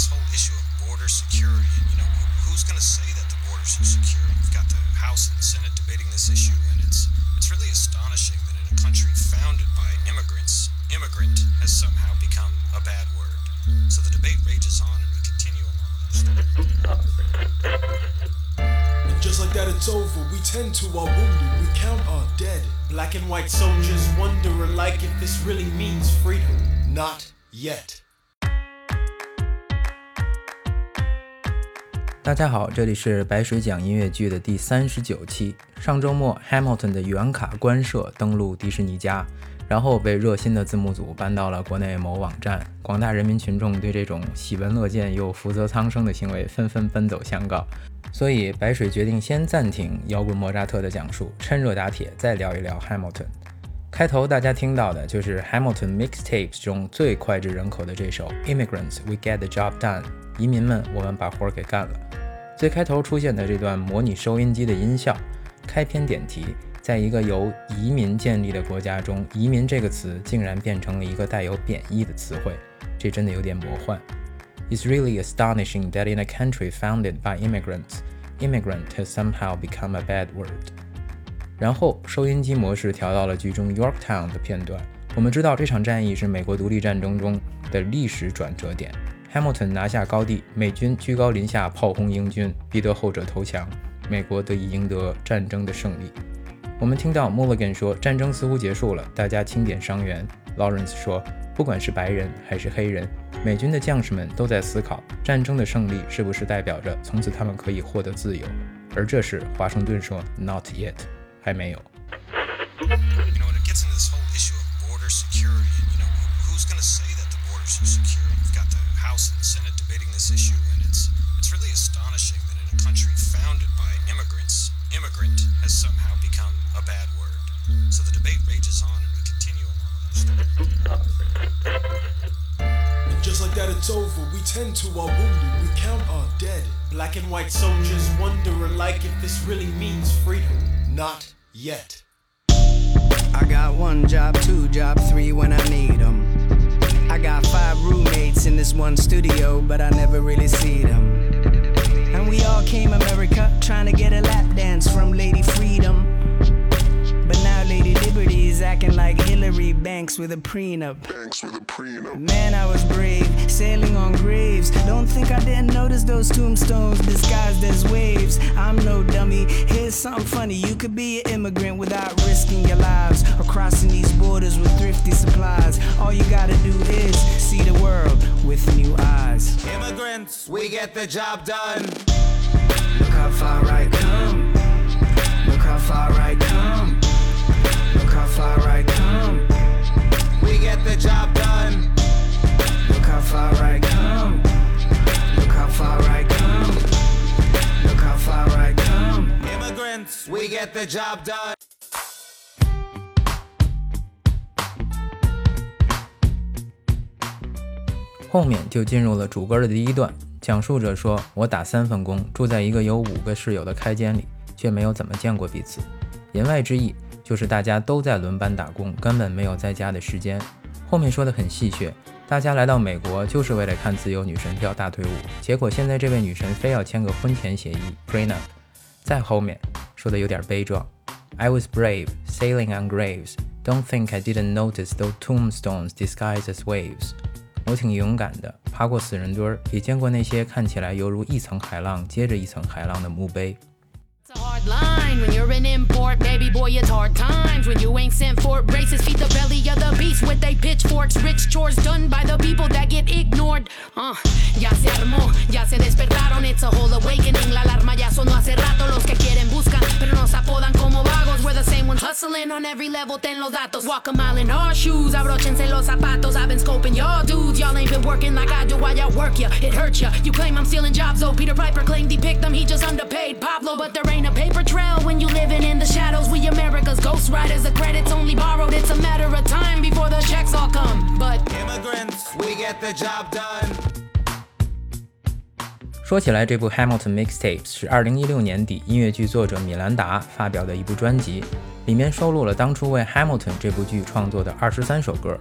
this whole issue of border security, you know, who's going to say that the borders are secure? We've got the House and the Senate debating this issue, and it's it's really astonishing that in a country founded by immigrants, immigrant has somehow become a bad word. So the debate rages on, and we continue along And just like that, it's over. We tend to our wounded, we count our dead. Black and white soldiers wonder alike if this really means freedom. Not yet. 大家好，这里是白水讲音乐剧的第三十九期。上周末，Hamilton 的原卡官摄登陆迪士尼家，然后被热心的字幕组搬到了国内某网站。广大人民群众对这种喜闻乐见又福泽苍生的行为纷纷奔走相告，所以白水决定先暂停摇滚莫扎特的讲述，趁热打铁，再聊一聊 Hamilton。开头大家听到的就是 Hamilton Mixtapes 中最脍炙人口的这首 Immigrants We Get the Job Done，移民们，我们把活儿给干了。最开头出现的这段模拟收音机的音效，开篇点题，在一个由移民建立的国家中，移民这个词竟然变成了一个带有贬义的词汇，这真的有点魔幻。It's really astonishing that in a country founded by immigrants, immigrant has somehow become a bad word. 然后收音机模式调到了剧中 Yorktown 的片段。我们知道这场战役是美国独立战争中的历史转折点。Hamilton 拿下高地，美军居高临下炮轰英军，逼得后者投降，美国得以赢得战争的胜利。我们听到 Mulligan 说：“战争似乎结束了，大家清点伤员。”Lawrence 说：“不管是白人还是黑人，美军的将士们都在思考，战争的胜利是不是代表着从此他们可以获得自由？”而这时，华盛顿说：“Not yet，还没有。” You know, when it gets into this whole issue of border security, you know, who's going to say that the borders are secure? You've the House and Senate debating this issue, and it's it's really astonishing that in a country founded by immigrants, immigrant has somehow become a bad word. So the debate rages on, and we continue along with our story. And just like that, it's over. We tend to our wounded, we count our dead. Black and white soldiers wonder alike if this really means freedom. Not yet. I got one job, two job, three when I need them. I got five roommates in this one studio, but I never really see them. And we all came America trying to get a lap dance from Lady Freedom. But now Lady Liberty is acting like Hillary Banks with a prenup. Banks with a prenup. Man, I was brave, sailing on graves. Don't think notice those tombstones disguised as waves. I'm no dummy. Here's something funny you could be an immigrant without risking your lives or crossing these borders with thrifty supplies. All you gotta do is see the world with new eyes. Immigrants, we get the job done. Look how far I come. Look how far I come. Look how far I come. We get the job done. Look how far the job done. 后面就进入了主歌的第一段，讲述者说：“我打三份工，住在一个有五个室友的开间里，却没有怎么见过彼此。”言外之意就是大家都在轮班打工，根本没有在家的时间。后面说的很戏谑，大家来到美国就是为了看自由女神跳大腿舞，结果现在这位女神非要签个婚前协议 （prenup）。再后面说的有点悲壮：“I was brave, sailing on graves. Don't think I didn't notice those tombstones disguised as waves.” 我挺勇敢的，爬过死人堆儿，也见过那些看起来犹如一层海浪接着一层海浪的墓碑。 It's a hard line when you're an import, baby boy. It's hard times when you ain't sent for braces. Feed the belly of the beast with they pitchforks. Rich chores done by the people that get ignored. Uh, ya se armó, ya se despertaron. It's a whole awakening. La alarma ya hustling on every level. Ten los datos. Walk a mile in our shoes. Abrochense los zapatos. I've been scoping y'all dudes. Y'all ain't been working like I do. Why y'all work ya? It hurts ya. You claim I'm stealing jobs, though. Peter Piper claimed he picked them. He just underpaid Pablo, but there ain't a paper trail when you living in the shadows. We America's ghost riders. The credit's only borrowed. It's a matter of time before the checks all come. But Immigrants, we get the job done. 说起来，这部 Hamilton Mixtapes 是2016年底音乐剧作者米兰达发表的一部专辑，里面收录了当初为 Hamilton 这部剧创作的23首歌。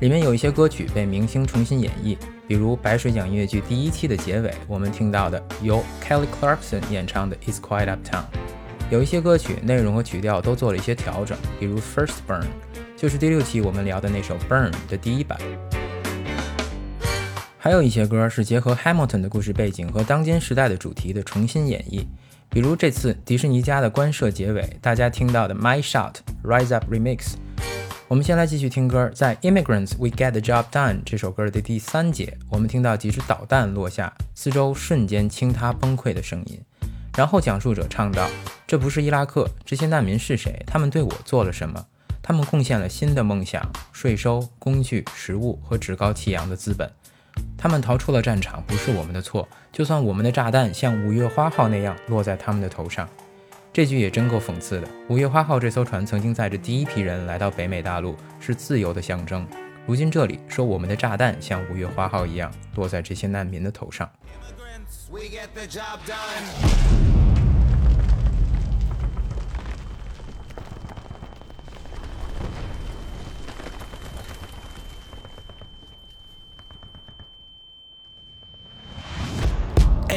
里面有一些歌曲被明星重新演绎，比如白水奖音乐剧第一期的结尾，我们听到的由 Kelly Clarkson 演唱的《It's Quite Uptown》。有一些歌曲内容和曲调都做了一些调整，比如《First Burn》，就是第六期我们聊的那首《Burn》的第一版。还有一些歌是结合 Hamilton 的故事背景和当今时代的主题的重新演绎，比如这次迪士尼家的官摄结尾，大家听到的《My Shot Rise Up Remix》。我们先来继续听歌，在《Immigrants We Get the Job Done》这首歌的第三节，我们听到几支导弹落下，四周瞬间倾塌崩溃的声音。然后讲述者唱道：“这不是伊拉克，这些难民是谁？他们对我做了什么？他们贡献了新的梦想、税收、工具、食物和趾高气扬的资本。他们逃出了战场，不是我们的错。就算我们的炸弹像五月花号那样落在他们的头上。”这句也真够讽刺的。五月花号这艘船曾经载着第一批人来到北美大陆，是自由的象征。如今这里说我们的炸弹像五月花号一样落在这些难民的头上。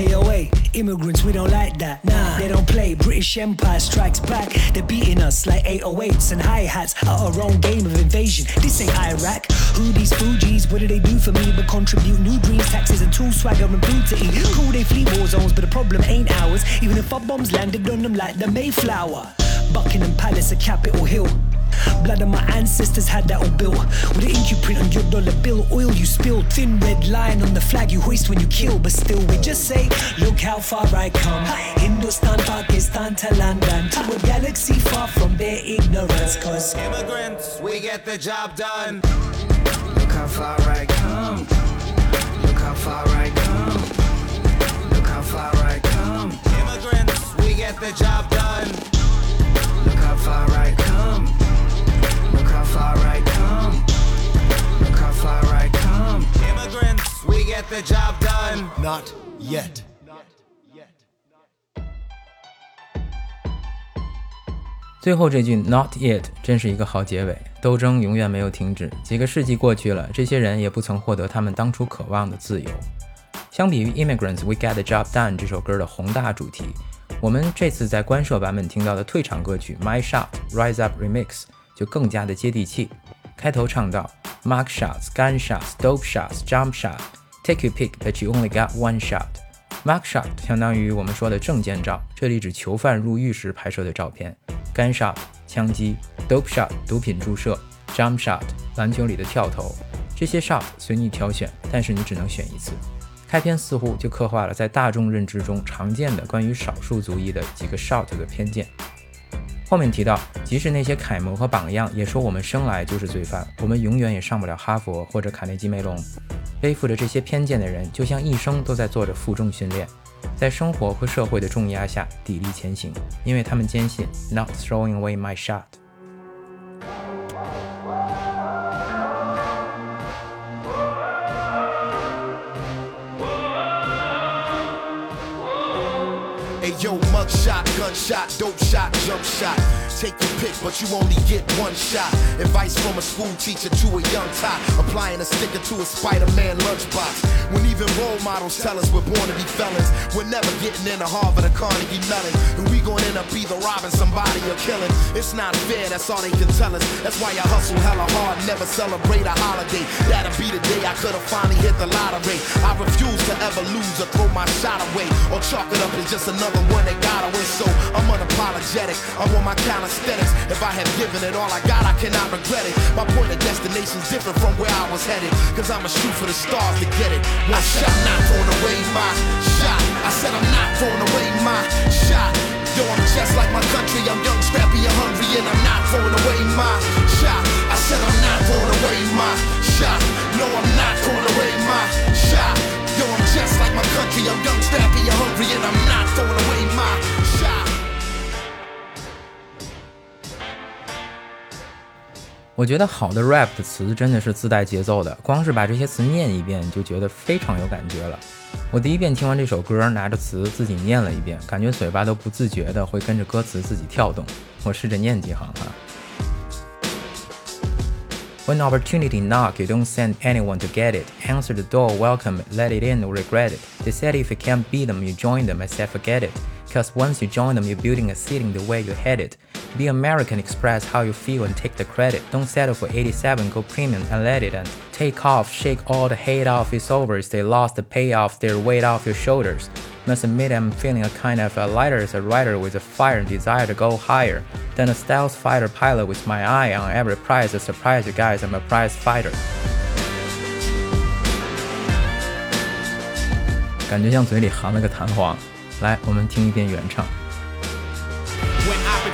AOA, immigrants, we don't like that. Nah, they don't play. British Empire strikes back. They're beating us like 808s and hi hats at our own game of invasion. This ain't Iraq. Who these Fugees? What do they do for me but contribute new dreams, taxes, and tool swagger and food to eat? Cool, they flee war zones, but the problem ain't ours. Even if our bombs landed on them like the Mayflower. Buckingham Palace, a Capitol Hill. Blood of my ancestors had that all built. With an ink you print on your dollar bill, oil you spill, thin red line on the flag you hoist when you kill. But still, we just say, look how far I come. Hindustan, Pakistan to London, to a galaxy far from their ignorance. Cause Immigrants, we get the job done. Look how far I come. Look how far I come. Look how far I come. Immigrants, we get the job done. Look how far I come. Look how far I come. Look how far I come. Immigrants, we get the job done. Not yet. Not yet. 最后这句 “Not yet” 真是一个好结尾。斗争永远没有停止，几个世纪过去了，这些人也不曾获得他们当初渴望的自由。相比于《Immigrants We Get the Job Done》这首歌的宏大主题，我们这次在官设版本听到的退场歌曲《My Shot Rise Up Remix》就更加的接地气。开头唱到：“Mark shots, gun shots, dope shots, jump shot, take your pick, but you only got one shot。” Mark shot 相当于我们说的证件照，这里指囚犯入狱时拍摄的照片。Gun shot 枪击，dope shot 毒品注射，jump shot 篮球里的跳投。这些 shot 随你挑选，但是你只能选一次。开篇似乎就刻画了在大众认知中常见的关于少数族裔的几个 shot 的偏见。后面提到，即使那些楷模和榜样也说我们生来就是罪犯，我们永远也上不了哈佛或者卡内基梅隆。背负着这些偏见的人，就像一生都在做着负重训练，在生活和社会的重压下砥砺前行，因为他们坚信 “not throwing away my shot”。Yo, mugshot, gunshot, dope shot, jump shot. Take your pick, but you only get one shot. Advice from a school teacher to a young tot. Applying a sticker to a Spider-Man lunchbox. When even role models tell us we're born to be felons, we're never getting into Harvard or Carnegie Mellon. And we gonna end up either robbing somebody or killing. It's not fair, that's all they can tell us. That's why I hustle hella hard, never celebrate a holiday. That'll be the day I could've finally hit the lottery. I refuse to ever lose or throw my shot away. Or chalk it up as just another one that got away. So I'm unapologetic. I'm on my calisthenics. If I have given it all I got, I cannot regret it. My point of destination's different from where I was headed. Cause I'ma shoot for the stars to get it. One I I'm not throwing away 我觉得好的 rap 的词真的是自带节奏的，光是把这些词念一遍就觉得非常有感觉了。我第一遍听完这首歌，拿着词自己念了一遍，感觉嘴巴都不自觉的会跟着歌词自己跳动。我试着念几行哈。我 When opportunity knock, you don't send anyone to get it. Answer the door, welcome, let it in or regret it. They said if you can't beat them, you join them. I said forget it. Cause once you join them, you're building a city the way you headed. Be American, express how you feel and take the credit. Don't settle for 87, go premium and let it and take off, shake all the hate off, it's over. They lost the payoff, their weight off your shoulders. Must admit I'm feeling a kind of a lighter as a writer with a fire and desire to go higher than a stealth fighter pilot with my eye on every prize. A surprise you guys, I'm a prize fighter. 感觉像嘴里含了个弹簧。来，我们听一遍原唱。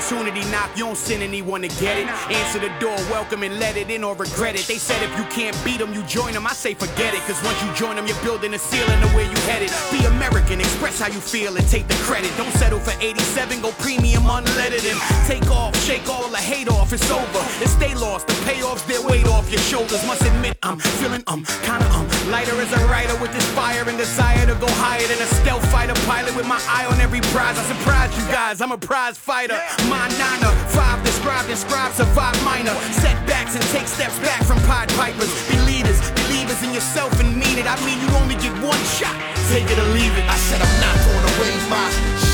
Opportunity knock, you don't send anyone to get it. Answer the door, welcome and let it in or regret it. They said if you can't beat them, you join them. I say forget it, cause once you join them, you're building a ceiling to where you headed. Be American, express how you feel and take the credit. Don't settle for 87, go premium unleaded and take off, shake all the hate off, it's over. And stay lost, the payoffs, their weight off your shoulders. Must admit, I'm feeling, um, kinda, um, lighter as a writer with this fire and desire to go higher than a stealth fighter pilot with my eye on every prize. I surprise you guys, I'm a prize fighter. My niner, five described, inscribed, survive minor. Setbacks and take steps back from Pied Pipers. Be leaders, believers in yourself and mean it. I mean, you only get one shot, take it or leave it. I said I'm not throwing away my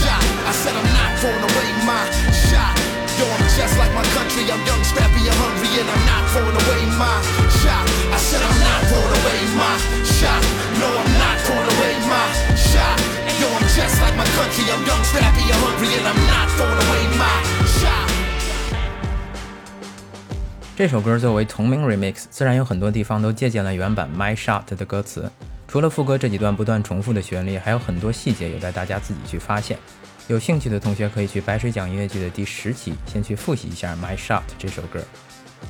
shot. I said I'm not throwing away my shot. Yo, I'm just like my country. I'm young, scrappy, and hungry, and I'm not throwing away my shot. I said I'm not throwing away my shot. No, I'm not throwing away my shot. Yo, I'm just like my country. I'm young, scrappy, and hungry, and I'm not throwing away my. 这首歌作为同名 remix，自然有很多地方都借鉴了原版《My Shot》的歌词。除了副歌这几段不断重复的旋律，还有很多细节有待大家自己去发现。有兴趣的同学可以去白水讲音乐剧的第十期，先去复习一下《My Shot》这首歌。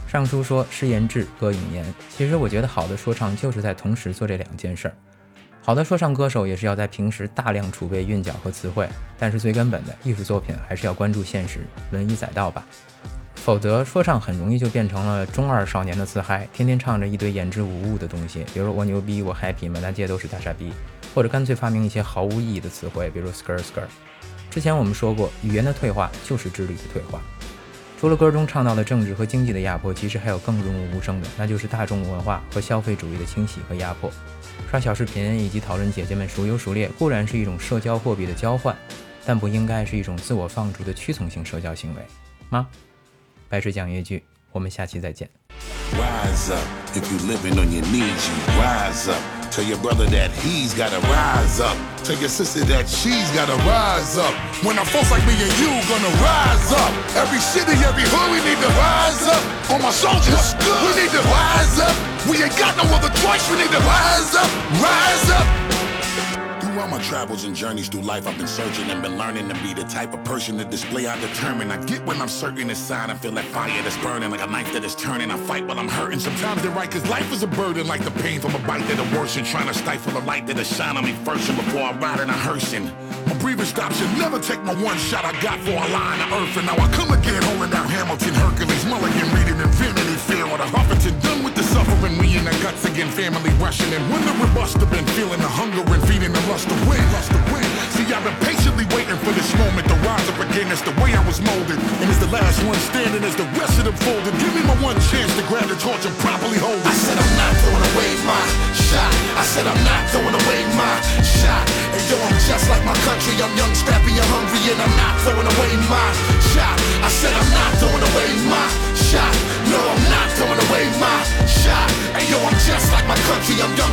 上书说诗言志，歌咏言。其实我觉得好的说唱就是在同时做这两件事儿。好的说唱歌手也是要在平时大量储备韵脚和词汇，但是最根本的艺术作品还是要关注现实，文以载道吧。否则说唱很容易就变成了中二少年的自嗨，天天唱着一堆言之无物的东西，比如我牛逼，我 happy，满大街都是大傻逼，或者干脆发明一些毫无意义的词汇，比如 skr skr。之前我们说过，语言的退化就是智力的退化。除了歌中唱到的政治和经济的压迫，其实还有更润物无声的，那就是大众文化和消费主义的清洗和压迫。刷小视频以及讨论姐姐们孰优孰劣，固然是一种社交货币的交换，但不应该是一种自我放逐的屈从性社交行为吗？白水讲越剧，我们下期再见。Rise up. If you living on your knees, you rise up. Tell your brother that he's gotta rise up. Tell your sister that she's gotta rise up. When our folks like me and you gonna rise up. Every city, every hood, we need to rise up. All my soldiers, we need to rise up. We ain't got no other choice, we need to rise up, rise my travels and journeys through life, I've been searching and been learning to be the type of person to display I determine. I get when I'm certain inside, I feel that fire that's burning like a knife that is turning. I fight while I'm hurting. Sometimes they're right, cause life is a burden, like the pain from a bite that'll worsen. Trying to stifle the light that'll shine on me first, and before I ride in a hearsing. My breathing stops, should never take my one shot I got for a line of earth. And now I come again, holding down Hamilton, Hercules, Mulligan, reading Infinity Fair, or the Huffington, done with the suffering. We in the guts again, family rushing. And wonder what must have been feeling the hunger and feeding the lust to win. Lust to win. See, I've been patiently waiting for this moment to rise up again. It's the way I was molded. And it's the last one standing as the rest of them folded. Give me my one chance to grab the torch and properly hold it. I said I'm not throwing away my shot. I said I'm not throwing away my shot. And yo, I'm just like my country. I'm young, scrappy, and hungry, and I'm not throwing away my shot. I said I'm not throwing away my shot. No, I'm not country. I'm young,